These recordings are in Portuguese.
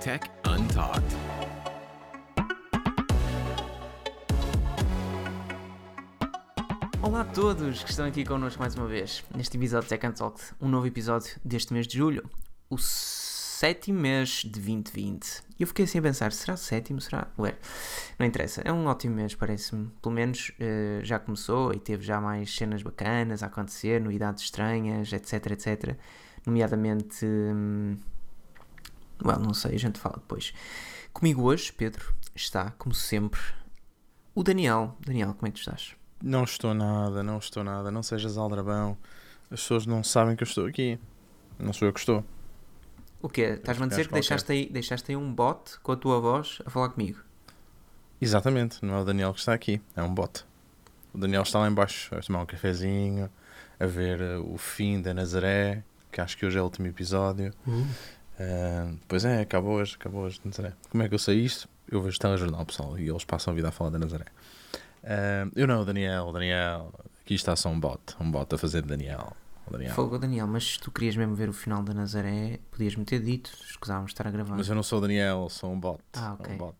Tech Untalked. Olá a todos que estão aqui connosco mais uma vez neste episódio de Tech Untalked, um novo episódio deste mês de julho, o sétimo mês de 2020. E eu fiquei assim a pensar: será sétimo? Será? Ué, não interessa, é um ótimo mês, parece-me. Pelo menos eh, já começou e teve já mais cenas bacanas a acontecer, novidades estranhas, etc, etc. Nomeadamente. Hum, well, não sei, a gente fala depois. Comigo hoje, Pedro, está, como sempre, o Daniel. Daniel, como é que tu estás? Não estou nada, não estou nada. Não sejas aldrabão. As pessoas não sabem que eu estou aqui. Não sou eu que estou. O quê? Estás-me a dizer que deixaste aí, deixaste aí um bot com a tua voz a falar comigo? Exatamente, não é o Daniel que está aqui, é um bot. O Daniel está lá embaixo a tomar um cafezinho, a ver eh, o fim da Nazaré, que acho que hoje é o último episódio. Ah, pois é, acabou hoje, acabou hoje, Nazaré. Como é que eu sei isto? Eu vejo telejornal, pessoal, e eles passam a vida a falar da Nazaré. Ah, eu não, o Daniel, o Daniel. Aqui está só um bot, um bot a fazer de Daniel. Daniel. Fogo, Daniel, mas se tu querias mesmo ver o final da Nazaré, podias-me ter dito, escusávamos estar a gravar. Mas eu não sou o Daniel, sou um bot. Ah, ok. Um bot.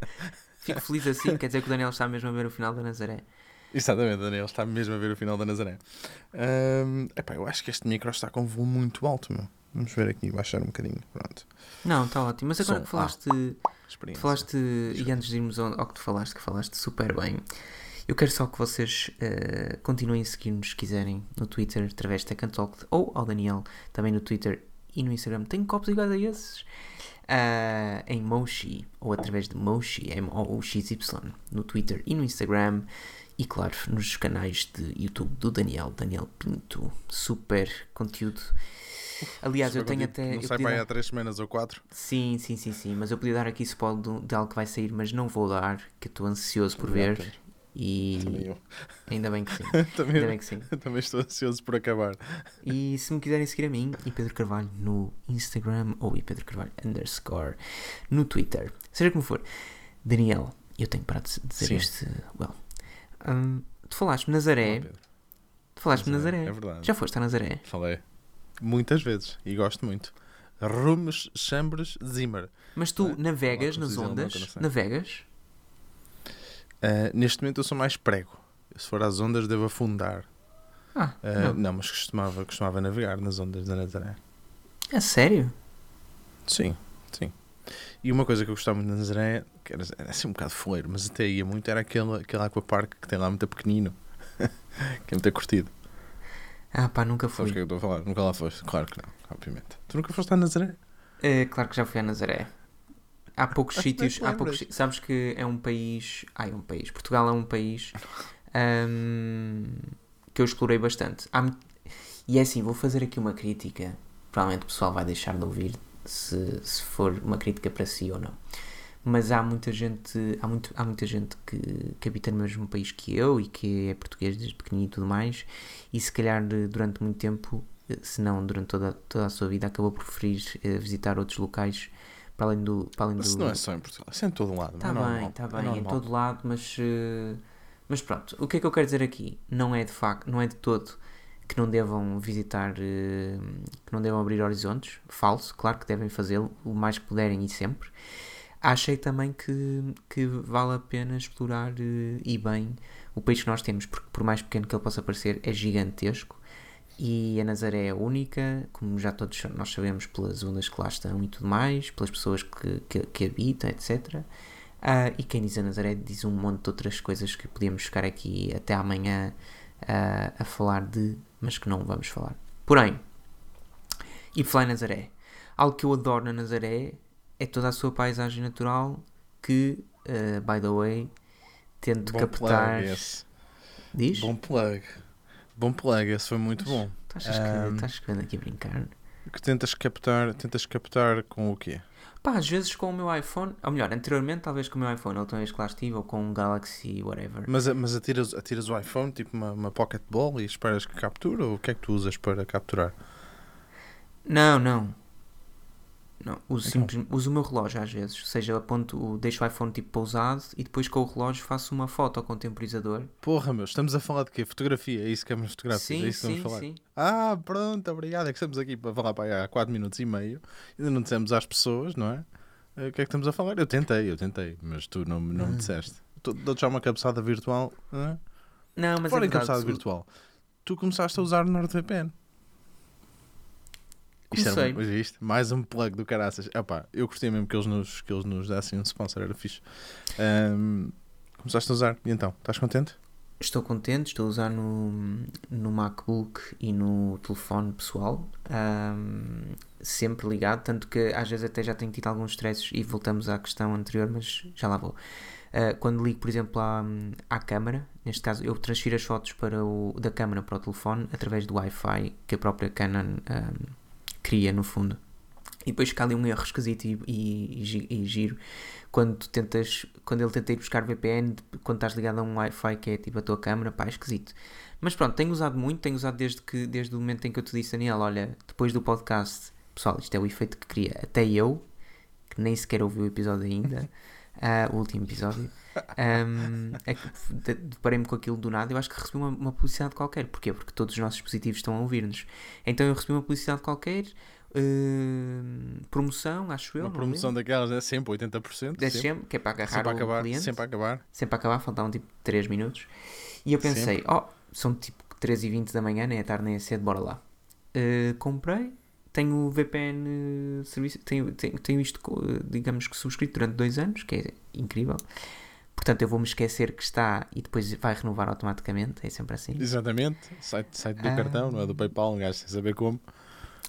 Fico feliz assim, quer dizer que o Daniel está mesmo a ver o final da Nazaré. Exatamente, Daniel está mesmo a ver o final da Nazaré. Ahm, epá, eu acho que este micro está com um volume muito alto, meu. Vamos ver aqui, baixar um bocadinho. Pronto. Não, está ótimo. Mas agora Som que falaste, tu falaste e antes de irmos ao, ao que tu falaste, que falaste super bem, eu quero só que vocês eh, continuem a seguir-nos se quiserem no Twitter através de Tech and Talk ou ao Daniel também no Twitter e no Instagram. Tenho copos iguais a esses. Ah, em Moshi ou através de Moshi, M-O-U-X-Y, no Twitter e no Instagram. E claro, nos canais de YouTube do Daniel, Daniel Pinto. Super conteúdo. Aliás, eu Super tenho contigo. até. Não eu sai para aí há 3 semanas ou 4. Sim, sim, sim, sim. Mas eu podia dar aqui spoiler de, de algo que vai sair, mas não vou dar, que eu estou ansioso por ver. E Também eu. ainda bem que sim. Também, Ainda bem que sim. também estou ansioso por acabar. E se me quiserem seguir a mim, e Pedro Carvalho no Instagram ou e Pedro Carvalho underscore no Twitter. Seja como for. Daniel, eu tenho para dizer Sim. este. Well. hum, tu falaste-me Nazaré. Olá. Tu falaste-me Nazaré. É verdade. Já foste a Nazaré? Falei muitas vezes e gosto muito. Rumes, Chambres, Zimmer. Mas tu É, navegas nas ondas? Navegas? Ah, neste momento eu sou mais prego. Se for às ondas, devo afundar. Ah, Ah, não. não, mas costumava, costumava navegar nas ondas da Nazaré. É sério? Sim, sim. E uma coisa que eu gostava muito da Nazaré, que era, era assim um bocado foleiro, mas até ia muito, era aquele, aquele aquapark que tem lá muito pequenino. que é muito curtido. Ah, pá, nunca Sabes o que é que eu estou a falar? Nunca lá foste? Claro que não, obviamente. Tu nunca foste à Nazaré? É, claro que já fui a Nazaré. Há poucos sítios, há poucos, sabes que é um país, ai, é um país, Portugal é um país hum, que eu explorei bastante. Há e é assim, vou fazer aqui uma crítica, provavelmente o pessoal vai deixar de ouvir se, se for uma crítica para si ou não. Mas há muita gente, há, muito, há muita gente que, que habita no mesmo país que eu e que é português desde pequenino e tudo mais, e se calhar de- durante muito tempo, eh, se não durante toda, toda a sua vida, acabou por preferir eh, visitar outros locais para além do. Para além Mas do não é só em Portugal, isso é em todo lado. Está é bem, está é bem, em normal. todo lado, mas, eh, mas pronto, o que é que eu quero dizer aqui? Não é de facto, não é de todo que não devam visitar, eh, que não devam abrir horizontes, falso, claro que devem fazê-lo o mais que puderem e sempre. Achei também que, que vale a pena explorar eh, e bem o país que nós temos, porque por mais pequeno que ele possa parecer, é gigantesco e a Nazaré é única, como já todos nós sabemos pelas ondas que lá estão e tudo mais, pelas pessoas que, que, que habitam, etc. Ah, e quem diz a Nazaré diz um monte de outras coisas que podíamos ficar aqui até amanhã ah, a falar de, mas que não vamos falar. Porém, e falar em Nazaré, algo que eu adoro na Nazaré é toda a sua paisagem natural que, ah, by the way, tento Bom captar. plug esse. Diz? Bom plug. Bom plug, esse foi muito bom. Tu achas que estás que aqui a brincar? Que tentas captar, tentas captar com o quê? Pá, às vezes com o meu iPhone, ou melhor, anteriormente talvez com o meu iPhone, a última vez que lá estive, ou com um Galaxy, whatever. Mas, mas atiras, atiras o iPhone, tipo uma, uma pocket ball e esperas que capture? Ou o que é que tu usas para capturar? Não, não. Não, uso, Então. simples- uso o meu relógio às vezes. Ou seja, aponto, deixo o iPhone tipo pousado e depois com o relógio faço uma foto com o temporizador. Porra, meu, estamos a falar de quê? Fotografia, é isso que vamos fotografar? sim, é isso que sim, vamos falar? sim. Ah, pronto, obrigado. É que estamos aqui para falar para há 4 minutos e meio. Ainda não dissemos às pessoas, não é? Eh, O que é que estamos a falar? Eu tentei, eu tentei, mas tu não, não Ah. me disseste. Dou-te já uma cabeçada virtual. Não é? Não, mas Fora é verdade. cabeçada virtual. Tu começaste a usar o NordVPN. Isto era isto, mais um plug do caraças. Epá, eu gostei mesmo que eles nos, que eles nos dessem um sponsor, era fixe. Ahm, começaste a usar, e então, estás contente? Estou contente, estou a usar no, no MacBook e no telefone pessoal, ahm, sempre ligado, tanto que às vezes até já tenho tido alguns stresses e voltamos à questão anterior, mas já lá vou. Ah, quando ligo, por exemplo, à, à câmara, neste caso eu transfiro as fotos para o, da câmara para o telefone através do Wi-Fi que a própria Canon ahm, cria no fundo. E depois fica ali um erro esquisito e, e, e e giro quando tu tentas, quando ele tenta ir buscar VPN, quando estás ligado a um Wi-Fi que é tipo a tua câmera, pá, é esquisito. Mas pronto, tenho usado muito, tenho usado desde, que, desde o momento em que eu te disse, Daniel, olha, depois do podcast, pessoal, isto é o efeito que cria, até eu, que nem sequer ouvi o episódio ainda, ah, o último episódio, ahm, é deparei-me com aquilo do nada, eu acho que recebi uma, uma publicidade qualquer. Porquê? Porque todos os nossos dispositivos estão a ouvir-nos. Então eu recebi uma publicidade qualquer, ahm, promoção, acho eu. Uma promoção daquelas é sempre 80%. Desse sempre, sempre, que é para agarrar sempre o acabar, cliente. sempre a acabar. Sempre a acabar, faltavam tipo 3 minutos. E eu pensei, ó, são tipo 3 e 20 da manhã, nem é tarde nem é cedo, bora lá. Uh, comprei, tenho o VPN uh, serviço, tenho, tenho, tenho isto, uh, digamos que subscrito durante 2 anos, que é incrível. Portanto, eu vou-me esquecer que está e depois vai renovar automaticamente, é sempre assim. Exatamente. Site, site do Ah. cartão, não é do PayPal, um gajo sem saber como.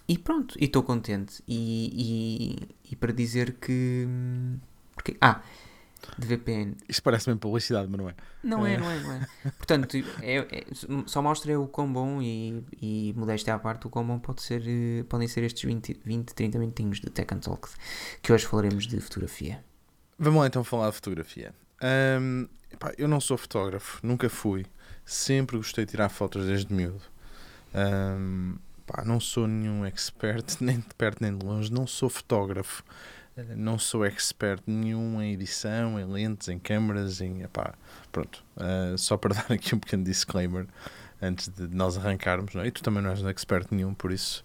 E pronto, e estou contente. E, e, e para dizer que. hum, Porque, ah, de VPN. Isto parece-me publicidade, mas não é. Não é, É. não é, não é. Portanto, é- é- só mostra o quão bom e, e modéstia à parte, o quão bom pode ser, eh, podem ser estes 20, 20 30 minutinhos de Tech and Talk, que hoje falaremos de fotografia. Vamos lá então falar de fotografia. Ahm, epá, eu não sou fotógrafo, nunca fui. Sempre gostei de tirar fotos desde miúdo. Ahm, pá, não sou nenhum expert, nem de perto nem de longe. Não sou fotógrafo. Não sou expert nenhum em edição, em lentes, em câmaras, em. Epá, pronto. Ah, só para dar aqui um pequeno disclaimer antes de nós arrancarmos. Não é? E tu também não és um expert nenhum, por isso.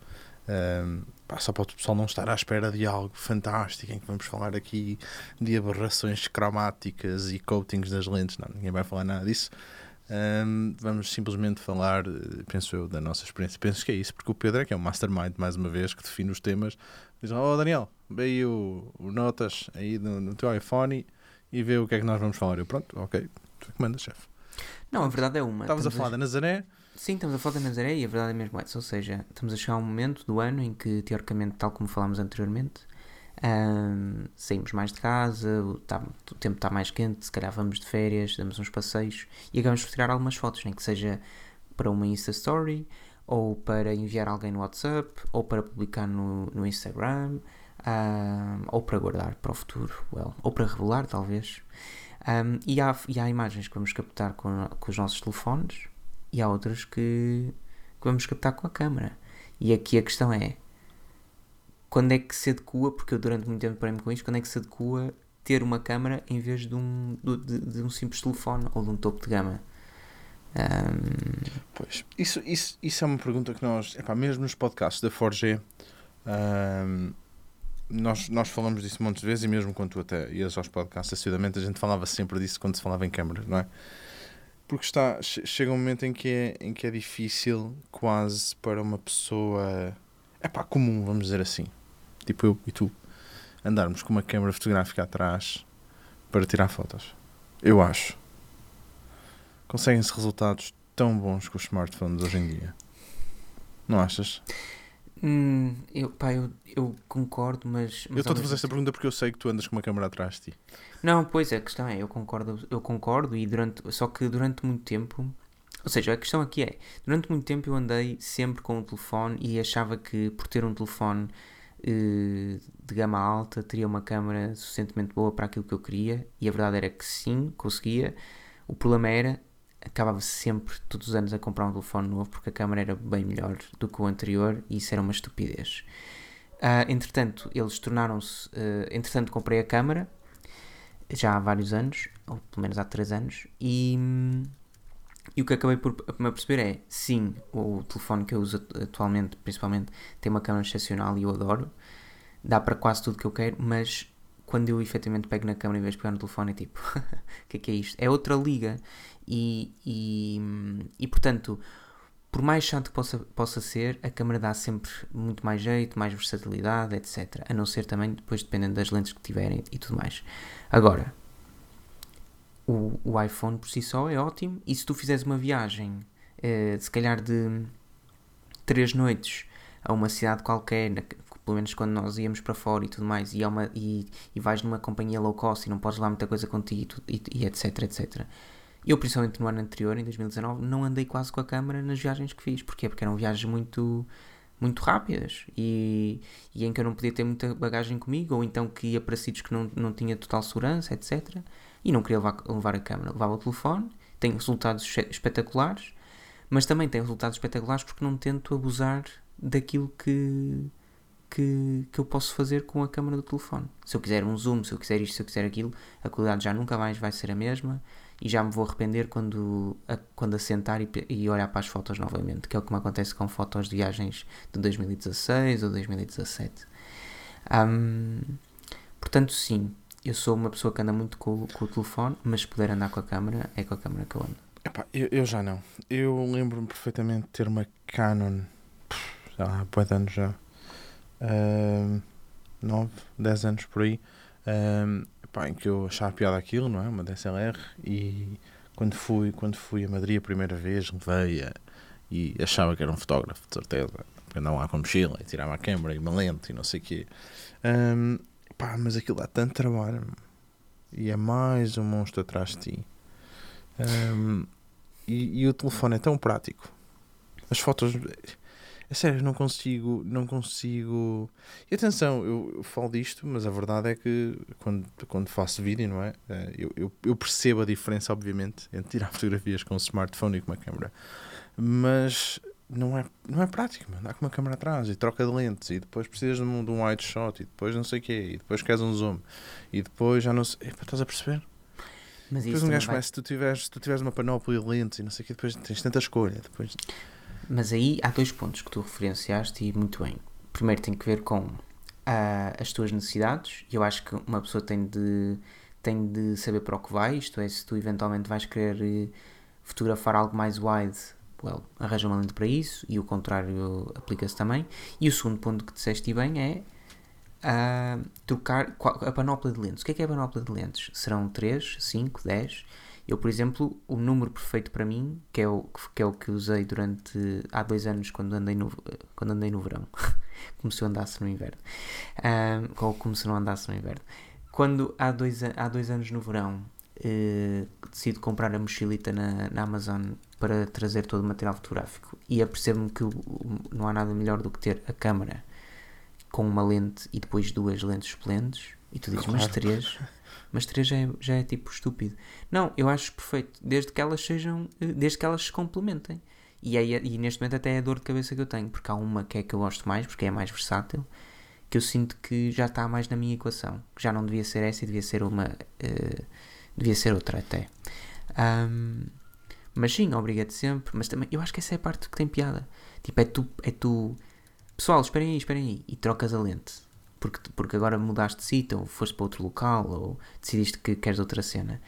ahm, pá, só para o pessoal não estar à espera de algo fantástico em que vamos falar aqui de aberrações cromáticas e coatings das lentes. Não, ninguém vai falar nada disso. Ahm, vamos simplesmente falar, eh, penso eu, da nossa experiência. Penso que é isso, porque o Pedro é que é o mastermind, mais uma vez, que define os temas. Diz: Oh, Daniel, vê aí o, o notas aí no, no teu iPhone e vê o que é que nós vamos falar. Eu, pronto, ok, tu é que mandas, chefe. Não, a verdade é uma. Estavas a falar da Nazaré, Sim, estamos a falar da Nazaré e a verdade é mesmo essa. Ou seja, estamos a chegar a um momento do ano em que, teoricamente, tal como falámos anteriormente, ahm, saímos mais de casa, o, tá- o tempo está mais quente, se calhar vamos de férias, damos uns passeios e acabamos de tirar algumas fotos, nem que seja para uma Insta Story, ou para enviar alguém no WhatsApp, ou para publicar no, no Instagram, ahm, ou para guardar para o futuro, well, ou para revelar, talvez. Ahm, e, há, e há imagens que vamos captar com, com os nossos telefones e há outras que, que vamos captar com a câmera. E aqui a questão é quando é que se adequa, porque eu durante muito tempo parei-me com isto, quando é que se adequa ter uma câmera em vez de um, de, de um simples telefone ou de um topo de gama? Ahm, Pois, isso, isso, isso é uma pergunta que nós, epá, mesmo nos podcasts da 4G, ahm, nós, nós falamos disso muitas vezes e mesmo quando tu até ias aos podcasts assiduamente, a gente falava sempre disso quando se falava em câmaras, não é? Porque está, che- chega um momento em que, é, em que é difícil quase para uma pessoa, epá, comum, vamos dizer assim, tipo eu e tu, andarmos com uma câmera fotográfica atrás para tirar fotos. Eu acho. Conseguem-se resultados tão bons com os smartphones hoje em dia. Não achas? hum, eu, pá, eu, eu concordo, mas. mas eu estou a fazer esta pergunta porque eu sei que tu andas com uma câmera atrás de ti. Não, pois é, a questão é, eu concordo, eu concordo e durante, só que durante muito tempo, ou seja, a questão aqui é, durante muito tempo eu andei sempre com o telefone e achava que por ter um telefone eh, de gama alta teria uma câmera suficientemente boa para aquilo que eu queria e a verdade era que sim, conseguia. O problema era, acabava sempre todos os anos a comprar um telefone novo porque a câmera era bem melhor do que o anterior e isso era uma estupidez. Ah, entretanto, eles tornaram-se. ah, entretanto, comprei a câmara já há vários anos, ou pelo menos há 3 anos, e, e o que acabei por me perceber é: sim, o telefone que eu uso atu- atualmente, principalmente, tem uma câmera excepcional e eu adoro, dá para quase tudo que eu quero, mas quando eu efetivamente pego na câmera em vez de pegar no telefone, é tipo: o que é que é isto? É outra liga, e, e, e portanto por mais chato que possa, possa ser, a câmera dá sempre muito mais jeito, mais versatilidade, etc. A não ser também depois dependendo das lentes que tiverem e tudo mais. Agora, o, o iPhone por si só é ótimo e se tu fizeres uma viagem, eh, se calhar de três noites a uma cidade qualquer, pelo menos quando nós íamos para fora e tudo mais, e, é uma, e, e vais numa companhia low cost e não podes levar muita coisa contigo e, e, e etc, etc. Eu, principalmente no ano anterior, em 2019, não andei quase com a câmera nas viagens que fiz. Porquê? Porque eram viagens muito, muito rápidas e, e em que eu não podia ter muita bagagem comigo, ou então que ia para sítios que não, não tinha total segurança, etc. E não queria levar, levar a câmera. Levava o telefone, tem resultados espe- espetaculares, mas também tem resultados espetaculares porque não tento abusar daquilo que, que, que eu posso fazer com a câmera do telefone. Se eu quiser um zoom, se eu quiser isto, se eu quiser aquilo, a qualidade já nunca mais vai ser a mesma e já me vou arrepender quando, a- quando assentar e, e olhar para as fotos novamente, que é o que me acontece com fotos de viagens de 2016 ou 2017. Ahm, portanto, sim, eu sou uma pessoa que anda muito com, com o telefone, mas se puder andar com a câmera, é com a câmera que eu ando. Epá, eu, eu já não. Eu lembro-me perfeitamente de ter uma Canon, há de anos já, Ahm, 9, 10 anos por aí, Ahm, epá, em que eu achava piada aquilo, não é? Uma DSLR, e quando fui, quando fui a Madrid a primeira vez, levei-a e achava que era um fotógrafo, de certeza. Andava lá com a mochila e tirava a câmera e uma lente e não sei o quê. Ahm, pá, mas aquilo dá tanto trabalho. E é mais um monstro atrás de ti. Ahm, e, e o telefone é tão prático. As fotos. É sério, não consigo. Não consigo. E atenção, eu, eu falo disto, mas a verdade é que quando, quando faço vídeo, não é? Eh, Eu, eu, eu percebo a diferença, obviamente, entre tirar fotografias com um smartphone e com uma câmera. Mas não é, não é prático, mano. Dá com uma câmera atrás e troca de lentes e depois precisas de um, de um wide shot e depois não sei o quê e depois queres um zoom e depois já não sei. Epá, estás a perceber? Mas Depois um gajo vai- começa, se tu tiveres, se tu tiveres uma panóplia de lentes e não sei o quê, depois tens tanta escolha. Depois... Mas aí há dois pontos que tu referenciaste e muito bem. Primeiro tem que ver com ah, as tuas necessidades e eu acho que uma pessoa tem de, tem de saber para o que vai, isto é, se tu eventualmente vais querer eh, fotografar algo mais wide, well, arranja uma lente para isso e o contrário aplica-se também. E o segundo ponto que disseste bem é ah, trocar a panóplia de lentes. O que é que é a panóplia de lentes? Serão 3, 5, 10? Eu, por exemplo, o número perfeito para mim, que é o que, é o que usei durante há dois anos quando andei no, quando andei no verão, como se eu andasse no inverno, ou como se não andasse no inverno. Quando há dois, há dois anos no verão eh, decido comprar a mochilita na, na Amazon para trazer todo o material fotográfico e apercebo-me que não há nada melhor do que ter a câmera com uma lente e depois duas lentes excelentes e tu dizes, Claro. três? Mas três já é, já é tipo estúpido. Não, eu acho perfeito, desde que elas sejam, eh, desde que elas se complementem. E, aí, e neste momento até é a dor de cabeça que eu tenho, porque há uma que é que eu gosto mais, porque é mais versátil, que eu sinto que já está mais na minha equação. Que já não devia ser essa e devia ser uma. eh, devia ser outra até. Ahm, mas sim, obriga-te sempre. Mas também, eu acho que essa é a parte que tem piada. Tipo, é tu. É tu Pessoal, esperem aí, esperem aí. E trocas a lente. Porque, porque agora mudaste de sítio, ou foste para outro local, ou decidiste que queres outra cena.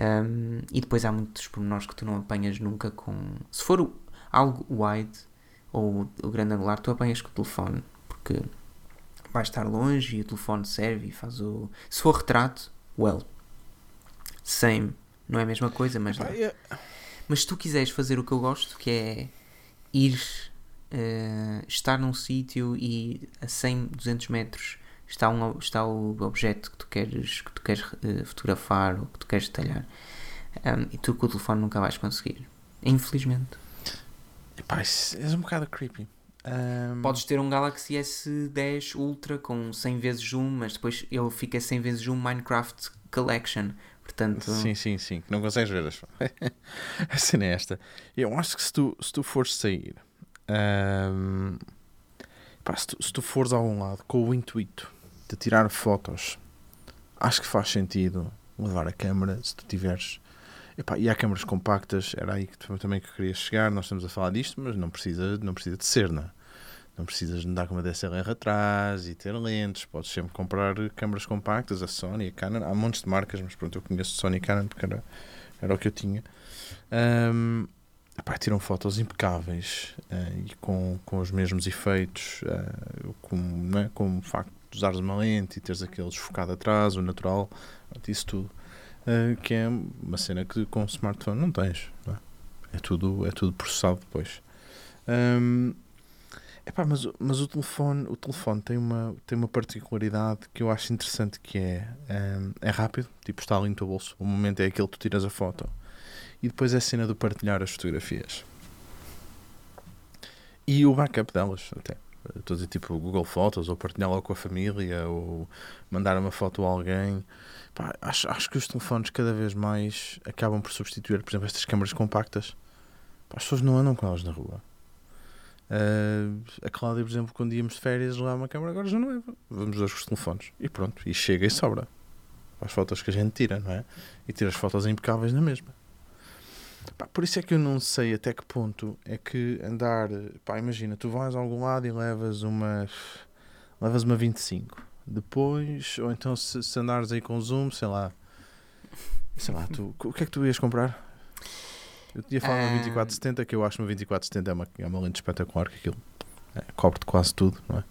Ahm, e depois há muitos pormenores que tu não apanhas nunca com. Se for o- algo wide ou o grande angular, tu apanhas com o telefone. Porque vai estar longe e o telefone serve e faz o. Se for retrato, well. Same. Não é a mesma coisa, mas. É- Mas se tu quiseres fazer o que eu gosto, que é ir eh, estar num sítio e a 100, 200 metros está, um, está o objeto que tu queres, que tu queres eh, fotografar ou que tu queres detalhar, um, e tu com o telefone nunca vais conseguir. Infelizmente. Epá, isso é um bocado creepy. Ahm, Podes ter um Galaxy S10 Ultra com 100 vezes zoom, mas depois ele fica 100 vezes zoom Minecraft Collection. Portanto, Sim, sim, sim. Não consegues ver as A cena é esta. Eu acho que se tu, se tu fores sair. Ahm, Epá, se, tu, se tu fores a algum lado com o intuito de tirar fotos, acho que faz sentido levar a câmera se tu tiveres. E há câmaras compactas, era aí que também que querias chegar, nós estamos a falar disto, mas não precisa, não precisa de ser, não é? Não precisas andar com uma DSLR atrás e ter lentes, podes sempre comprar câmaras compactas, a Sony, a Canon, há montes de marcas, mas pronto, eu conheço Sony e Canon porque era, era o que eu tinha. Um, epá, tiram fotos impecáveis uh, e com, com os mesmos efeitos, uh, com, não é? com o facto de usares uma lente e teres aquele desfocado atrás, o natural, isso tudo. Uh, que é uma cena que com o smartphone não tens. Não é? é? tudo, é tudo processado depois. Um, epá, mas, mas o telefone, o telefone tem, uma, tem uma particularidade que eu acho interessante que é, um, é rápido, tipo está ali no teu bolso. O momento é aquele que tu tiras a foto. E depois é a cena de partilhar as fotografias. E o backup delas, até. Estou a dizer tipo Google Fotos, ou partilhar logo com a família, ou mandar uma foto a alguém. Pá, acho, acho que os telefones cada vez mais acabam por substituir, por exemplo, estas câmaras compactas. Pá, as pessoas não andam com elas na rua. Uh, a Cláudia, por exemplo, quando íamos de férias lá uma câmera, agora já não é. Vamos dois com os telefones. E pronto, e chega e sobra. As fotos que a gente tira, não é? E tira as fotos impecáveis na mesma. Pá, por isso é que eu não sei até que ponto é que andar. Pá, imagina, tu vais a algum lado e levas uma. Levas uma 25. Depois, ou então se, se andares aí com zoom, sei lá. Sei lá, tu, o que é que tu ias comprar? Eu tinha falado uma 2470, que eu acho uma 2470 é uma, é uma lente espetacular, que aquilo é, cobre-te quase tudo, não é?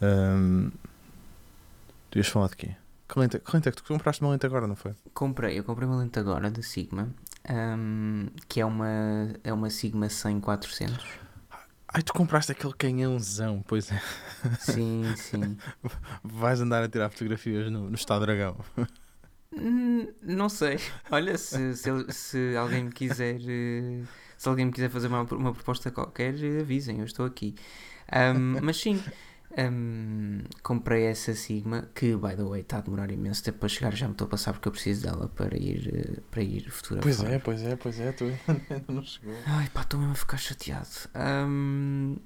Um, tu ias falar de quê? Que lente, que lente é que tu compraste uma lente agora, não foi? Comprei, eu comprei uma lente agora da Sigma, um, que é uma, é uma Sigma 100-400. Ai, tu compraste aquele canhãozão, pois é. Sim, sim. Vais andar a tirar fotografias no, no Estado Dragão. Hum, Não sei. Olha, se, se, se alguém me quiser. eh, Se alguém me quiser fazer uma, uma proposta qualquer, eh, avisem, eu estou aqui. Ahm, mas sim, ahm, comprei essa Sigma, que, by the way, está a demorar imenso tempo para chegar. Já me estou a passar porque eu preciso dela para ir, eh, para ir fotografar. Pois é, pois é, pois é, tu ainda não chegou. Ai pá, estou mesmo a ficar chateado. Ahm,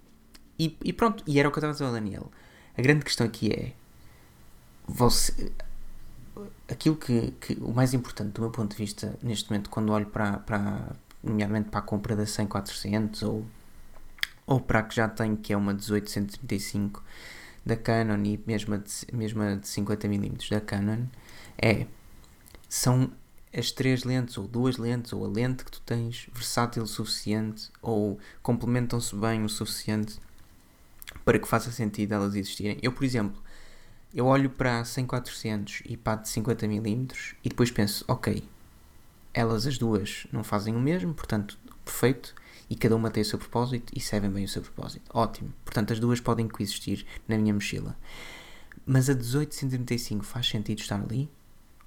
e, e pronto, e era o que eu estava a dizer ao Daniel. A grande questão aqui é. Você, aquilo que, que. O mais importante do meu ponto de vista, neste momento, quando olho para. para nomeadamente para a compra da 100-400 ou, ou para a que já tenho, que é uma 1835 da Canon e mesmo a de, mesmo a de 50mm da Canon, é. São as três lentes, ou duas lentes, ou a lente que tu tens versátil o suficiente, ou complementam-se bem o suficiente para que faça sentido elas existirem. Eu, por exemplo, eu olho para a 100-400 e para a de 50mm e depois penso, ok, elas as duas não fazem o mesmo, portanto, perfeito, e cada uma tem o seu propósito e servem bem o seu propósito. Ótimo. Portanto, as duas podem coexistir na minha mochila. Mas a 1835 faz sentido estar ali?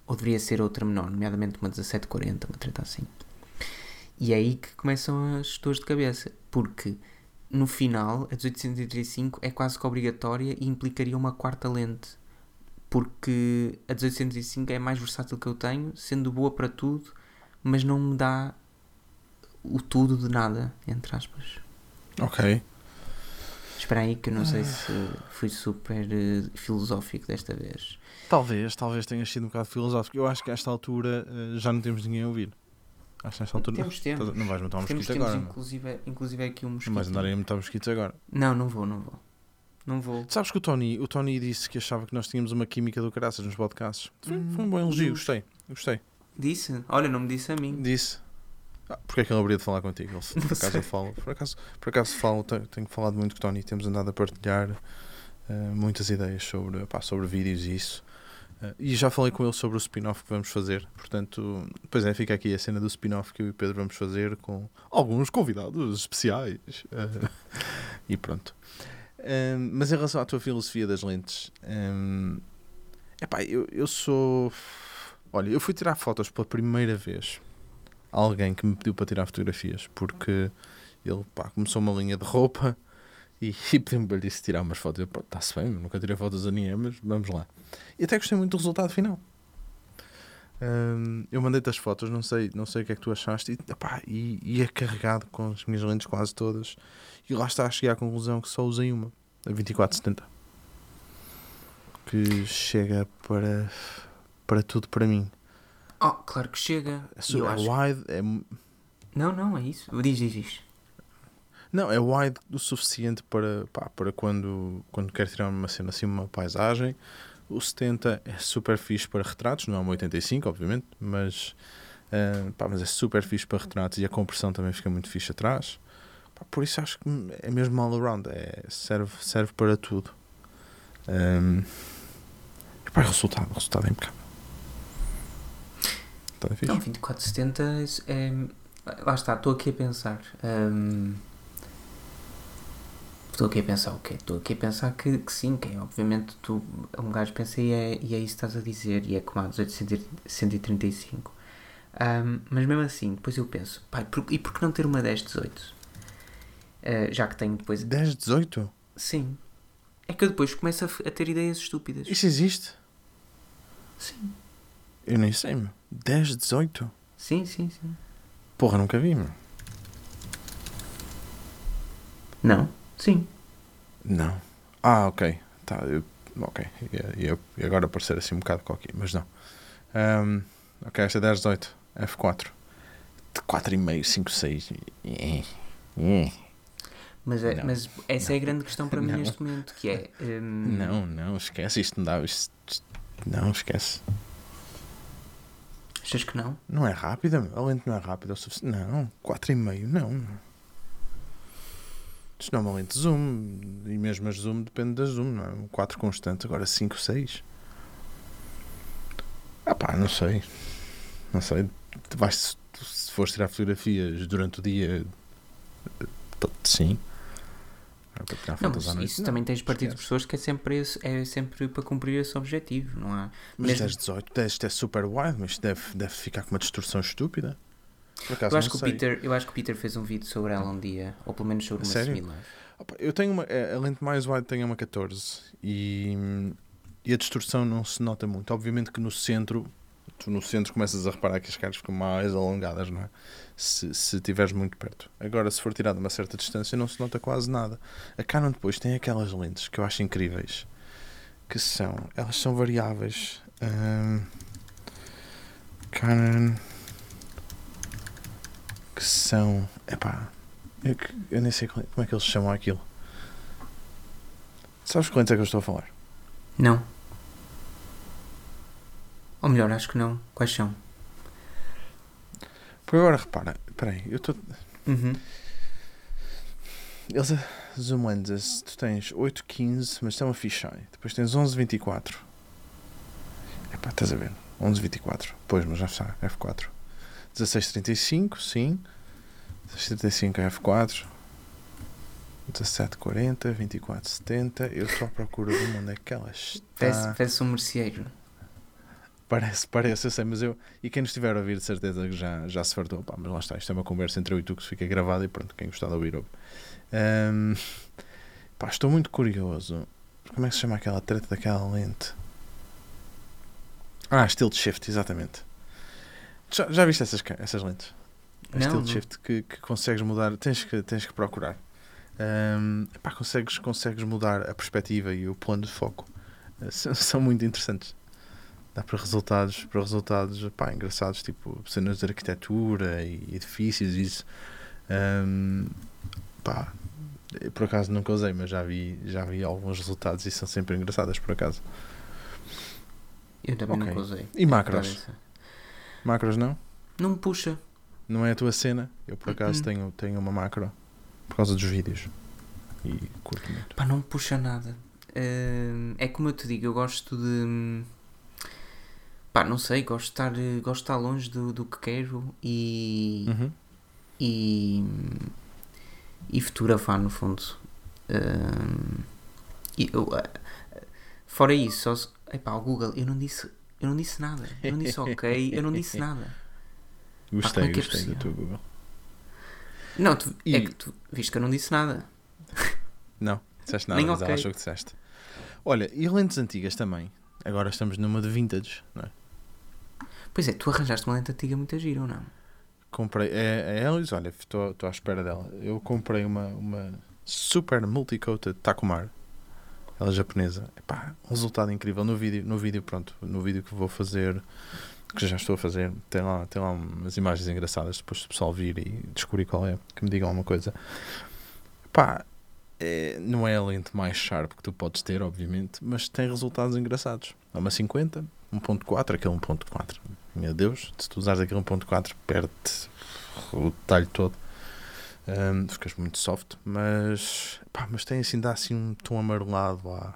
Ou deveria ser outra menor, nomeadamente uma 1740, uma treta assim? E é aí que começam as dores de cabeça, porque no final a 1835 é quase que obrigatória e implicaria uma quarta lente, porque a 1835 é mais versátil que eu tenho, sendo boa para tudo, mas não me dá o tudo de nada, entre aspas. Ok. Espera aí que eu não sei se fui super eh, filosófico desta vez. Talvez, talvez tenha sido um bocado filosófico. Eu acho que a esta altura eh, já não temos ninguém a ouvir. Acho que nesta altura. Temos, temos. Não vais matar um Temos, mosquito temos agora. não? inclusive, inclusive aqui um mosquito. Não vais andar a matar mosquitos agora. Não, não vou, não vou. Não vou. Sabes que o Tony, o Tony disse que achava que nós tínhamos uma química do caraças nos podcasts. Foi, Hum, foi um bom elogio, Deus. gostei. Gostei. Disse? Olha, não me disse a mim. Disse. Ah, porque é que ele haveria de falar contigo? Ele, por Não acaso eu falo. Por acaso, por acaso falo, tenho, tenho falado muito com o Tony. Temos andado a partilhar eh, muitas ideias sobre, pá, sobre vídeos e isso. Eh, e já falei com ele sobre o spin-off que vamos fazer. Portanto, pois é, fica aqui a cena do spin-off que eu e o Pedro vamos fazer com alguns convidados especiais. Eh, e pronto. Eh, mas em relação à tua filosofia das lentes, é epá, eu, eu sou. Olha, eu fui tirar fotos pela primeira vez alguém que me pediu para tirar fotografias porque ele pá, começou uma linha de roupa e, e pediu-me para lhe tirar umas fotos. Eu, está-se bem, nunca tirei fotos a ninguém, mas vamos lá. E até gostei muito do resultado final. Hum, eu mandei-te as fotos, não sei, não sei o que é que tu achaste, e, epá, e ia carregado com as minhas lentes quase todas. E lá está a chegar à conclusão que só usei uma. A 2470. Que chega para, para tudo para mim. Oh, claro que chega. Su- eu é wide, é, Não, não, é isso. Diz, diz, diz. não, é wide o suficiente para, pá, para quando, quando quer tirar uma cena assim, uma paisagem. O 70 é super fixe para retratos, não é um 85, obviamente, mas, ah, pá, mas é super fixe para retratos e a compressão também fica muito fixe atrás. Pá, por isso acho que é mesmo all around, é, serve, serve para tudo. Um, e pá, o resultado, o resultado é impecável. Está fixe. Não, 2470 é. Lá está, estou aqui a pensar. hum, Estou aqui a pensar o quê? Estou aqui a pensar que, que sim, que é, obviamente tu, um gajo pensa e é, e é isso que estás a dizer, e é como a 1835. Hum, mas mesmo assim, depois eu penso, pai, por, e por que não ter uma 1018? Uh, já que tenho depois. 10, 18? Sim. É que eu depois começo a, a ter ideias estúpidas. Isso existe? Sim. Eu nem sei, meu. 10, 18? Sim, sim, sim. Porra, nunca vi, meu. Não? Sim. Não. Ah, ok. Tá, eu, ok. E, agora parecer assim um bocado coquinho, mas não. Ahm, ok, esta é 10, 18. F4. De 4,5, 5, 6. É. É. Mas, é, Não. mas essa é a grande questão para mim Não. neste momento, que é... hum, Não, não, esquece. Isto não dá. Isto, isto- não, esquece. Achas que não? Não é rápida, a lente não é rápida o suficiente. Não, 4,5, não. Isto não é uma lente zoom. E mesmo as zoom depende da zoom, não é? Um 4 constante, agora 5, 6. Ah pá, não sei. Não sei. Vais, se fores tirar fotografias durante o dia, eh, sim. Tirar Não, mas isso não. também tens partido de pessoas que é sempre, esse, é sempre para cumprir esse objetivo, não há? Mas mesmo- 10, 18, 10, isto é super wide, mas isto deve, deve ficar com uma distorção estúpida. Por acaso, Eu acho, que o. Peter, eu acho que o Peter fez um vídeo sobre ela um dia, ou pelo menos sobre uma Sério? similar. Eu tenho uma. é, A lente mais wide tem uma 14 e, e a distorção não se nota muito. Obviamente que no centro, tu no centro começas a reparar que as caras ficam mais alongadas, não é? Se, se estiveres muito perto. Agora, se for tirado a uma certa distância, não se nota quase nada. A Canon depois tem aquelas lentes que eu acho incríveis, que são. Elas são variáveis. Ahm, Canon. Que são. Epá, eu, que- eu nem sei como é que eles chamam aquilo. Sabes que lentes é que eu estou a falar? Não. Ou melhor, acho que não. Quais são? Porque agora repara, peraí, eu estou. Uhum. Eles a zoom lenses, tu tens 815, mas tem uma fisheye. Depois tens 1124. Epá, estás a ver? 1124. Pois, mas já está, F4. 1635, sim. 1635 é F4. 1740, 2470. Eu estou à procura de onde é que ela está. Parece, parece um merceeiro. Parece, parece, eu sei, mas eu. E quem nos estiver a ouvir, de certeza que já, já se fartou. Pá, mas lá está, isto é uma conversa entre eu e tu que se fica gravada e pronto, quem gostar de ouvir, ouve. Ahm, pá, estou muito curioso. Como é que se chama aquela treta daquela lente? Ah, Stilt Shift, exatamente. Já, já viste essas, essas lentes? A Não, Stilt. Shift que, que consegues mudar, tens que, tens que procurar. Ahm, pá, consegues, consegues mudar a perspectiva e o plano de foco. Eh, s- São muito interessantes dá para resultados, para resultados pá, engraçados, tipo cenas de arquitetura e edifícios e isso. Ahm, pá, eu por acaso nunca usei, mas já vi, já vi alguns resultados e são sempre engraçadas por acaso. Eu também Ok. nunca usei. E macros? Macros não? Não me puxa. Não é a tua cena? Eu por acaso Uh-uh. tenho, tenho uma macro por causa dos vídeos e curto muito. Pá, não me puxa nada. Hum, é como eu te digo, eu gosto de. Pá, não sei, gosto de estar, eh, gosto de estar longe do, do que quero e. Uhum. e. e fotografar no fundo. Hum, e eu, eh, fora isso, só epá, o Google, eu não disse. Eu não disse nada. Eu não disse ok, eu não disse nada. Gostei, é é gostei do teu Google. Não, tu, é E- que tu viste que eu não disse nada. Não, disseste nada, Nem mas ela ok. achou que disseste. Olha, e lentes antigas também. Agora estamos numa de vintage, não é? Pois é, tu arranjaste uma lente antiga muito gira ou não? Comprei, é, é Elis, olha, estou à espera dela. Eu comprei uma, uma super multicoated Takumar ela é japonesa. Epá, um resultado incrível no vídeo, no vídeo, pronto, no vídeo que vou fazer, que já estou a fazer, tem lá, tem lá umas imagens engraçadas, depois se o pessoal vir e descobrir qual é, que me digam alguma coisa. Pá, é, não é a lente mais sharp que tu podes ter, obviamente, mas tem resultados engraçados. É uma 50, 1.4, aquele 1.4. Meu Deus, se tu usares aquele 1.4, perde o detalhe todo. Um, ficas muito soft, mas, pá, mas tem assim, dá assim um tom amarelado à,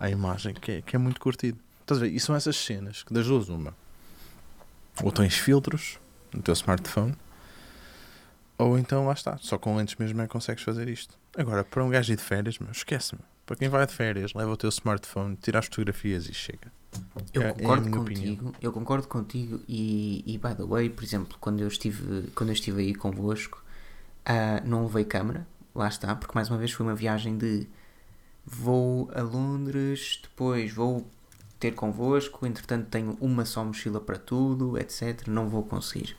à imagem que é, que é muito curtido. Estás a ver? E são essas cenas que das duas uma. Ou tens filtros no teu smartphone, ou então lá está, só com lentes mesmo é que consegues fazer isto. Agora, para um gajo ir de férias, esquece-me. Para quem vai de férias, leva o teu smartphone, tira as fotografias e chega. Eu É- é concordo contigo, opinião. eu concordo contigo e, e by the way, por exemplo, quando eu estive, quando eu estive aí convosco, ah, não levei câmera, lá está, porque mais uma vez foi uma viagem de vou a Londres, depois vou ter convosco, entretanto tenho uma só mochila para tudo, etc. Não vou conseguir.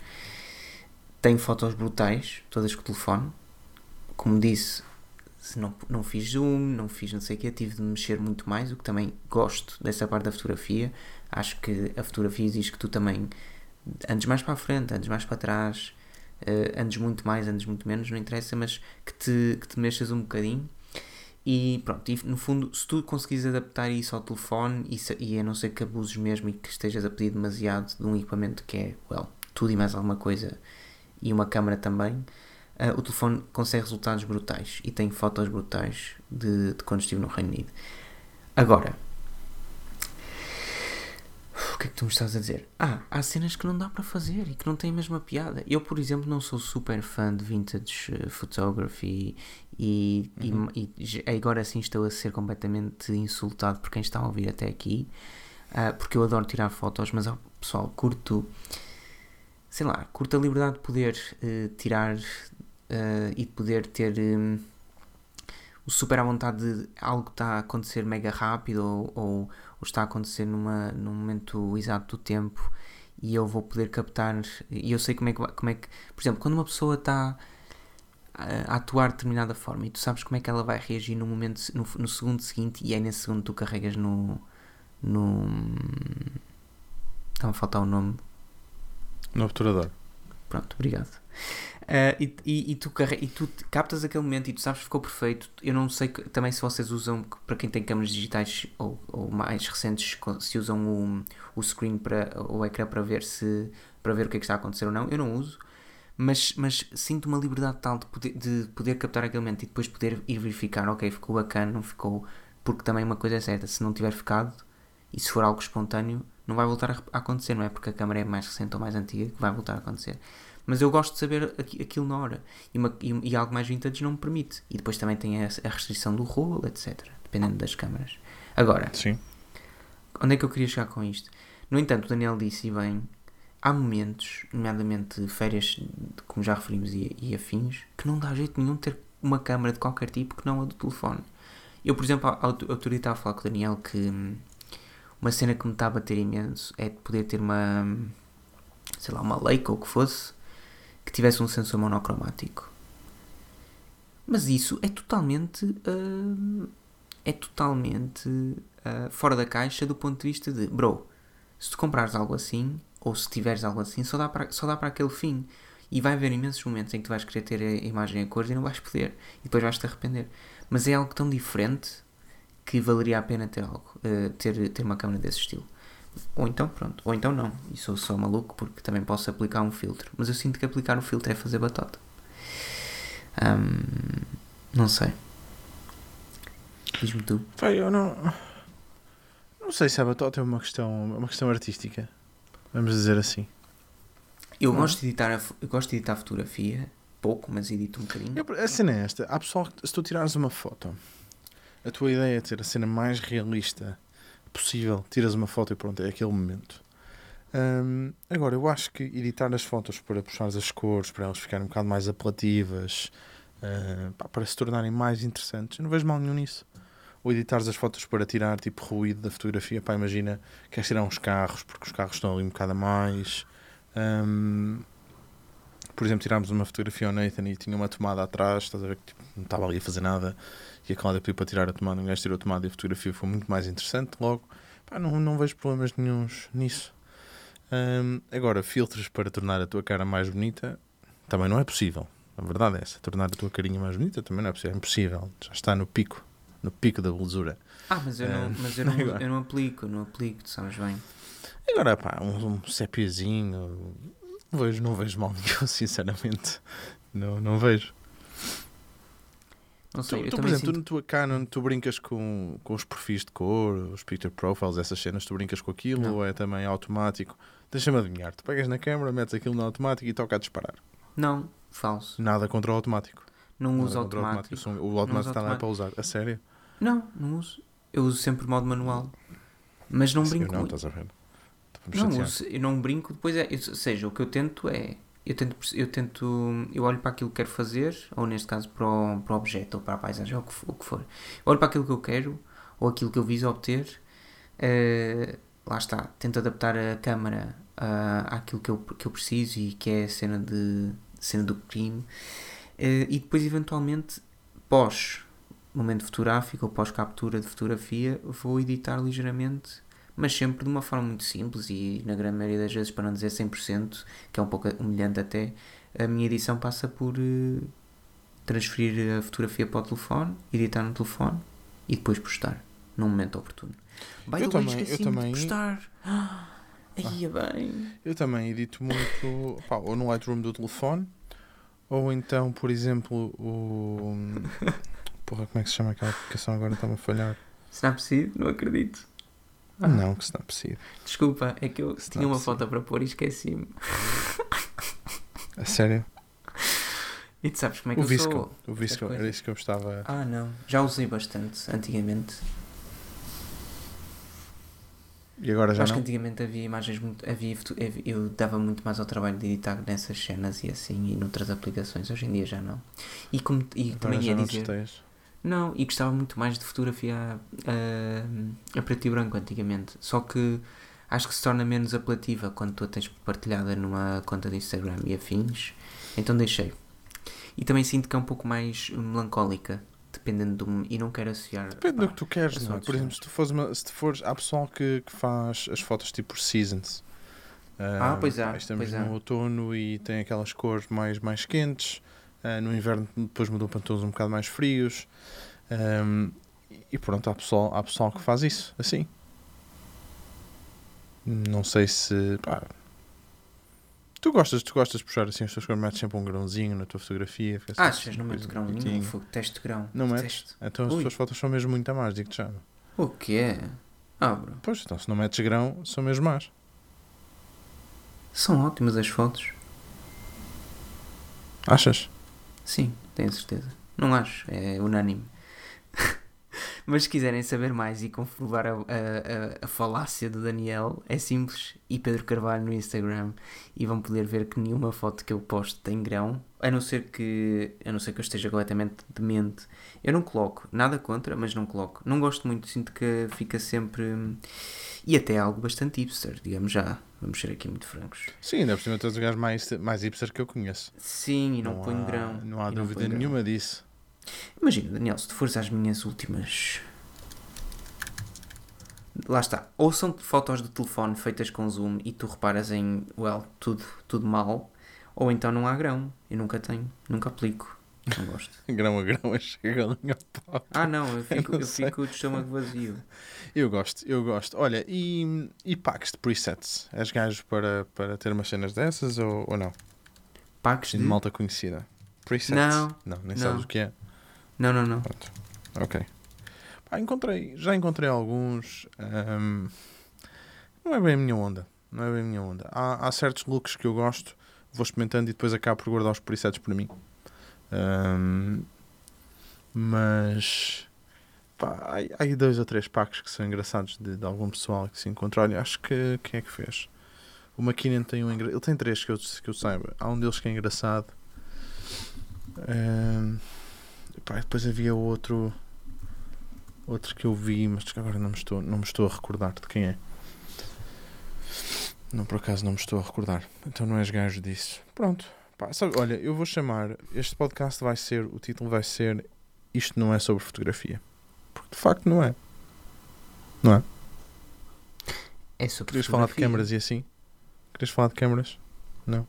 Tenho fotos brutais, todas com o telefone. Como disse, se não, não fiz zoom, não fiz não sei o quê, tive de mexer muito mais, o que também gosto dessa parte da fotografia. Acho que a fotografia exige que tu também andes mais para a frente, andes mais para trás, eh, andes muito mais, andes muito menos, não interessa, mas que te, que te mexas um bocadinho. E pronto, e no fundo, se tu conseguires adaptar isso ao telefone e, se- e a não ser que abuses mesmo e que estejas a pedir demasiado de um equipamento que é, well, tudo e mais alguma coisa e uma câmera também, ah, o telefone consegue resultados brutais e tem fotos brutais de, de quando estive no Reino Unido. Agora, o que é que tu me estás a dizer? Ah, há cenas que não dá para fazer e que não têm a mesma piada. Eu, por exemplo, não sou super fã de vintage eh, photography e, e- e, j- agora sim estou a ser completamente insultado por quem está a ouvir até aqui, ah, porque eu adoro tirar fotos, mas pessoal, curto, sei lá, curto a liberdade de poder eh, tirar eh, e de poder ter hum, o super à vontade de algo que está a acontecer mega rápido ou, ou, ou está a acontecer numa, num momento exato do tempo e eu vou poder captar e eu sei como é que, como é que por exemplo, quando uma pessoa está a atuar de determinada forma e tu sabes como é que ela vai reagir no momento no, no segundo seguinte e é nesse segundo tu carregas no no está a faltar o nome No obturador. Pronto, obrigado. Ah, e, e, e tu e tu captas aquele momento e tu sabes que ficou perfeito. Eu não sei que- também se vocês usam, para quem tem câmeras digitais ou, ou mais recentes, se usam o, o screen para o ecrã para ver se para ver o que é que está a acontecer ou não. Eu não uso, mas, mas sinto uma liberdade tal de poder, de poder captar aquele momento e depois poder ir verificar, ok, ficou bacana, não ficou. Porque também uma coisa é certa, se não tiver ficado e se for algo espontâneo, não vai voltar a, a acontecer, não é porque a câmera é mais recente ou mais antiga que vai voltar a acontecer. Mas eu gosto de saber aqui- aquilo na hora. E, uma- e- e algo mais vintage não me permite. E depois também tem a, a restrição do rolo, etc. Dependendo das câmaras. Agora, Sim. onde é que eu queria chegar com isto? No entanto, o Daniel disse e bem, há momentos, nomeadamente férias, como já referimos, e, e afins, que não dá jeito nenhum ter uma câmara de qualquer tipo que não a do telefone. Eu, por exemplo, a outro dia estava a falar com o Daniel que hum, uma cena que me está a bater imenso é de poder ter uma, hum, sei lá, uma Leica ou o que fosse, que tivesse um sensor monocromático. Mas isso é totalmente. hum, é totalmente uh, fora da caixa do ponto de vista de, bro, se tu comprares algo assim, ou se tiveres algo assim, só dá para, só dá para aquele fim. E vai haver imensos momentos em que tu vais querer ter a imagem a cores e não vais poder. E depois vais-te arrepender. Mas é algo tão diferente que valeria a pena ter algo, uh, ter, ter uma câmera desse estilo. Ou então, pronto, ou então não. E sou só maluco porque também posso aplicar um filtro. Mas eu sinto que aplicar um filtro é fazer batota. Ahm, não sei. Diz-me tu. Pai, eu não. Não sei se a batota é uma questão, uma questão artística. Vamos dizer assim. Eu Não. gosto de editar eu gosto de editar fotografia, pouco, mas edito um bocadinho. Eu, a cena é esta. Há pessoal que, se tu tirares uma foto, a tua ideia é ter a cena mais realista possível. Tiras uma foto e pronto, é aquele momento. Agora, eu acho que editar as fotos para puxar as cores, para elas ficarem um bocado mais apelativas, ah, pá, para se tornarem mais interessantes, eu não vejo mal nenhum nisso. Ou editares as fotos para tirar tipo ruído da fotografia. Pá, imagina, queres tirar uns carros porque os carros estão ali um bocado a mais. Por exemplo, tirámos uma fotografia ao Nathan e tinha uma tomada atrás, estás a ver que tipo, não estava ali a fazer nada e a Cláudia pediu para tirar a tomada, um gajo tirou a tomada e a fotografia foi muito mais interessante logo. Pá, não, não vejo problemas nenhums nisso. Hum, agora, filtros para tornar a tua cara mais bonita também não é possível. A verdade é essa. Tornar a tua carinha mais bonita também não é possível. É impossível. Já está no pico. No pico da belezura. Ah, mas eu, não, mas eu, não, eu não aplico, não aplico, tu sabes bem. Agora, pá, um, um sepiazinho. Não vejo, não vejo mal nenhum, sinceramente. Não, não vejo. Não sei, Tu, tu, por exemplo, tu sinto... no tua Canon, tu brincas com, com os perfis de cor, os picture profiles, essas cenas, tu brincas com aquilo Não. ou é também automático? Deixa-me adivinhar, tu pegas na câmera, metes aquilo no automático e toca a disparar. Não, falso. Nada contra o automático. Não Nada uso contra o automático. O automático está lá automático. para usar. A sério? Não, não uso. Eu uso sempre modo manual. Mas não sério, brinco Não, muito. estás a ver? Não, eu não brinco, depois é. Ou seja, o que eu tento é. Eu tento, eu tento. Eu olho para aquilo que quero fazer, ou neste caso para o, para o objeto, ou para a paisagem, ou o que, for-. Eu olho para aquilo que eu quero, ou aquilo que eu viso obter. eh, lá está. Tento adaptar a câmara ah, àquilo que eu, que eu preciso e que é a cena, de, cena do crime. Eh, e depois, eventualmente, pós momento fotográfico ou pós captura de fotografia, vou editar ligeiramente mas sempre de uma forma muito simples e na grande maioria das vezes, para não dizer 100%, que é um pouco humilhante até, a minha edição passa por eh, transferir a fotografia para o telefone, editar no telefone e depois postar num momento oportuno. By Eu também- eu também- postar. Ah, Aí é bem. Eu também edito muito, pá, ou no Lightroom do telefone, ou então, por exemplo, o. Porra, como é que se chama aquela aplicação agora? Está-me a falhar. Snapseed? Não acredito. Não, que Snapseed. Desculpa, é que eu tinha uma Snapseed. foto para pôr e esqueci-me. A sério? E tu sabes como é que O eu Visco. sou? O Visco, era isso que eu estava. Ah, não. Já usei bastante antigamente. E agora já Acho que não? antigamente havia imagens muito. Havia, eu dava muito mais ao trabalho de editar nessas cenas e assim e noutras aplicações. Hoje em dia já não. E, como, e também ia não dizer. Não, e gostava muito mais de fotografia a, a preto e branco antigamente. Só que acho que se torna menos apelativa quando tu a tens partilhada numa conta de Instagram e afins. Então deixei. E também sinto que é um pouco mais melancólica, dependendo do. E não quero associar. Depende pá, do que tu queres, não é? Por exemplo, se tu fores uma, se tu fores, há pessoal que, que faz as fotos tipo seasons. Ah, pois há, Estamos pois há. no outono e tem aquelas cores mais, mais quentes. Ah, no inverno depois mudam para tons um bocado mais frios. Ahm, e pronto, há pessoal, há pessoal que faz isso, assim. Não sei se. pá, tu gostas, tu gostas de puxar assim as tuas cores, metes sempre um grãozinho na tua fotografia. Ah, achas, não coisa grão nenhum, teste de grão. Não metes? Então as Ui. tuas fotos são mesmo muito a mais, digo-te já. O que é? Ah, bro. Pois, então se não metes grão, são mesmo más. São ótimas as fotos. Achas? Sim, tenho certeza. Não acho, é unânime. Mas se quiserem saber mais e comprovar a, a, a, falácia do Daniel, é simples. E Pedro Carvalho no Instagram. E vão poder ver que nenhuma foto que eu posto tem grão. A não ser que, a não ser que eu esteja completamente demente. Eu não coloco. Nada contra, mas não coloco. Não gosto muito. Sinto que fica sempre... E até algo bastante hipster, digamos já. Vamos ser aqui muito francos. Sim, ainda por cima tu és o gajo mais, mais hipster que eu conheço. Sim, e não, ponho há, grão. Não há E dúvida grão. nenhuma disso. Imagina, Daniel, se tu fores às minhas últimas. Lá está. Ou são fotos de telefone feitas com zoom e tu reparas em, well, tudo, tudo mal. Ou então não há grão. Eu nunca tenho. Nunca aplico. Não gosto. Grão a grão, chega a linha ao pau. Ah, não. Eu fico, eu sei. fico de estômago vazio. Eu gosto, eu gosto. Olha, e, e packs de presets? És gajo para, para ter umas cenas dessas ou, ou não? Packs De de... malta conhecida. Presets? Não, Não, nem não. sabes o que é. Não, não, não. Pronto. Ok. Pá, encontrei, já encontrei alguns. ahm, não é bem a minha onda. Não é bem a minha onda. Há, há certos looks que eu gosto, vou experimentando e depois acabo por guardar os presets por mim. Ahm, mas pá, há, há dois ou três packs que são engraçados de, de algum pessoal que se encontra. Olha, acho que quem é que fez? O McKinnon tem um. Ele tem três que eu, que eu saiba. Há um deles que é engraçado. Ahm, pá, depois havia outro. Outro que eu vi, mas que agora não me estou, não me estou a recordar de quem é. Não, por acaso não me estou a recordar. Então não és gajo disso. Pronto. Pá, sabe, olha, eu vou chamar. Este podcast vai ser. O título vai ser Isto não é sobre fotografia. Porque de facto não é. Não é? É sobre Querias falar de fotografia. câmaras e assim? Querias falar de câmaras? Não,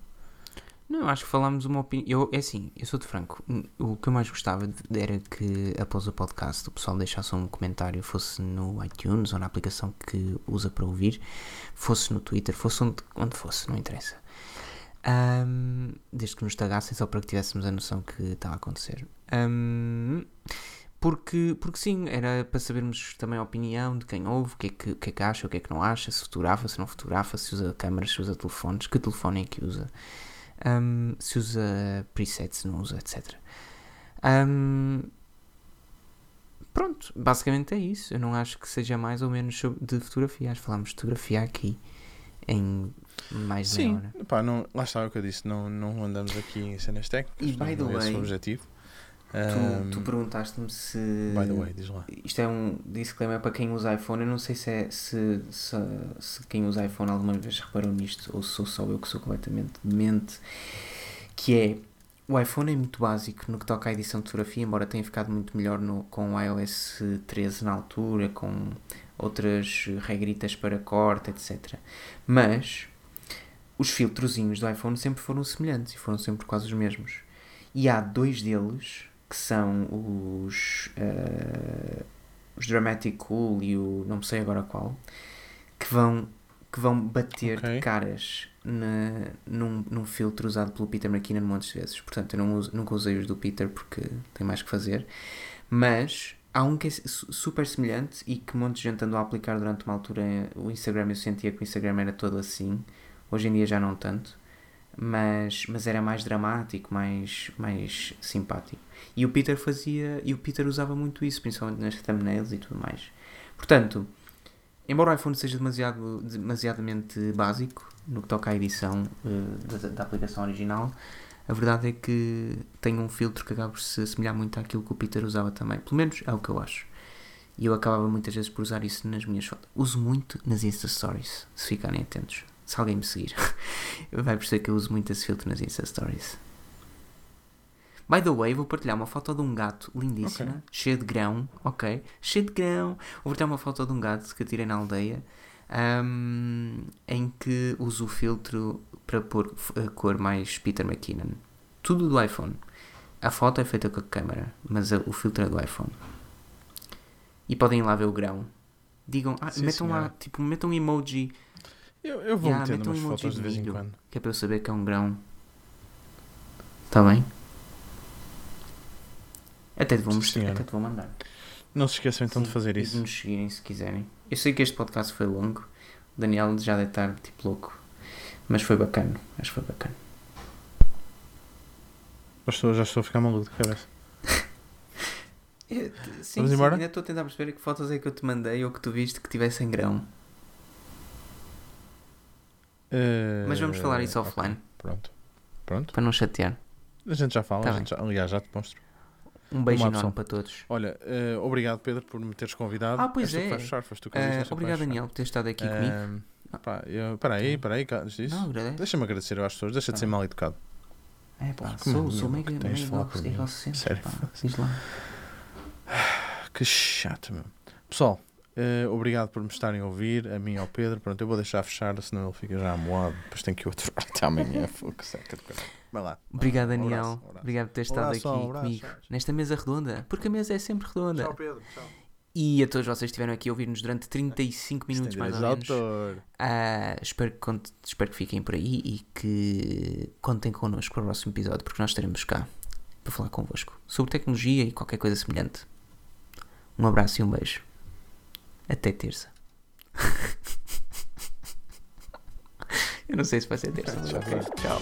eu acho que falámos uma opinião. Eu, é assim, eu sou de franco. O que eu mais gostava era que após o podcast o pessoal deixasse um comentário, fosse no iTunes ou na aplicação que usa para ouvir, fosse no Twitter, fosse onde, onde fosse, não interessa. Ahm, desde que nos tagassem, só para que tivéssemos a noção que estava a acontecer. Ahm, porque, porque sim, era para sabermos também a opinião de quem ouve, o que, é que, que é que acha, o que é que não acha, se fotografa, se não fotografa, se usa câmaras, se usa telefones, que telefone é que usa, Ahm, se usa presets, se não usa, etc. Ahm, pronto, basicamente é isso. Eu não acho que seja mais ou menos sobre- de fotografia. Acho que falámos de fotografia aqui em mais de meia Sim. hora. Pá, não, lá está o que eu disse. Não, não andamos aqui em cenas técnicas. E, by the é way, o objetivo. Tu, tu perguntaste-me se. by the way, diz lá. Isto é um disclaimer para quem usa iPhone. Eu não sei se, é, se, se, se quem usa iPhone alguma vez reparou nisto ou se sou só eu que sou completamente demente. Que é o iPhone é muito básico no que toca à edição de fotografia, embora tenha ficado muito melhor no, com o iOS 13 na altura, com outras regritas para corte, etc. Mas os filtrozinhos do iPhone sempre foram semelhantes e foram sempre quase os mesmos. E há dois deles que são os, eh, os Dramatic Cool e o não sei agora qual, que vão, que vão bater Ok. de caras na, num, num filtro usado pelo Peter McKinnon montes de vezes. Portanto, eu não uso- nunca usei os do Peter porque tem mais que fazer. Mas há um que é su- super semelhante e que um monte de gente andou a aplicar durante uma altura. O Instagram, eu sentia que o Instagram era todo assim. Hoje em dia já não tanto. Mas, mas era mais dramático, mais, mais simpático. E o Peter fazia. E o Peter usava muito isso, principalmente nas thumbnails e tudo mais. Portanto, embora o iPhone seja demasiado, demasiadamente básico no que toca à edição eh, da, da aplicação original, a verdade é que tem um filtro que acaba por se assemelhar muito àquilo que o Peter usava também. Pelo menos é o que eu acho. E eu acabava muitas vezes por usar isso nas minhas fotos. Uso muito nas Insta Stories, se ficarem atentos. Se alguém me seguir, vai perceber que eu uso muito esse filtro nas Insta Stories. By the way, vou partilhar uma foto de um gato lindíssima, Ok. cheia de grão, ok? Cheio de grão. Vou partilhar uma foto de um gato que eu tirei na aldeia, ahm, em que uso o filtro para pôr a cor mais Peter McKinnon. Tudo do iPhone. A foto é feita com a câmera, mas a- o filtro é do iPhone. E podem ir lá ver o grão. Digam, ah, Sim, metam lá, senhora. tipo, metam um emoji, Eu, eu vou Yeah, metendo umas fotos de de vez em quando. que é para eu saber que é um grão. Está bem? Até te vou mostrar, senhora. até te vou mandar. Não se esqueçam então de Sim, fazer e isso. de nos seguirem se quiserem. Eu sei que este podcast foi longo. O Daniel já deve estar tipo louco. Mas foi bacana. Acho que foi bacana. Já estou, já estou a ficar maluco de cabeça. Sim, Vamos sim, embora? ainda estou a tentar perceber que fotos é que eu te mandei ou que tu viste que tivessem grão. Mas vamos falar isso Eh, ok, offline. Pronto. Pronto. Para não chatear. A gente já fala. Tá a gente já, aliás, já te mostro. Um beijo enorme para todos. Olha, eh, obrigado Pedro por me teres convidado. Ah, pois que é. fechar, Eh, que obrigado, Daniel, por ter estado aqui comigo. Eh, pá, eu- Peraí, peraí. Deixa-me agradecer às pessoas, deixa de Tá ser mal educado. É pá, Que sou, mania sou mega, mega egocêntrico. Sério. pá. Diz lá. Que chato, meu. Pessoal, eh, obrigado por me estarem a ouvir, a mim e ao Pedro. Pronto, eu vou deixar fechar, senão ele fica já amoado. Depois tem que eu aturar até amanhã. Fogo, seca de. Vai lá. Obrigado, Um Daniel. abraço, abraço. Obrigado por ter estado abraço, aqui abraço, comigo nesta mesa redonda, porque a mesa é sempre redonda. Tchau, Pedro. Tchau. E a todos vocês que estiveram aqui a ouvir-nos durante 35 minutos Isto tem mais ou menos. Ah, espero, que, espero que fiquem por aí e que contem connosco para o próximo episódio, porque nós estaremos cá para falar convosco sobre tecnologia e qualquer coisa semelhante. Um abraço e um beijo. Até terça. Eu não sei se vai ser terça, vai. Tchau.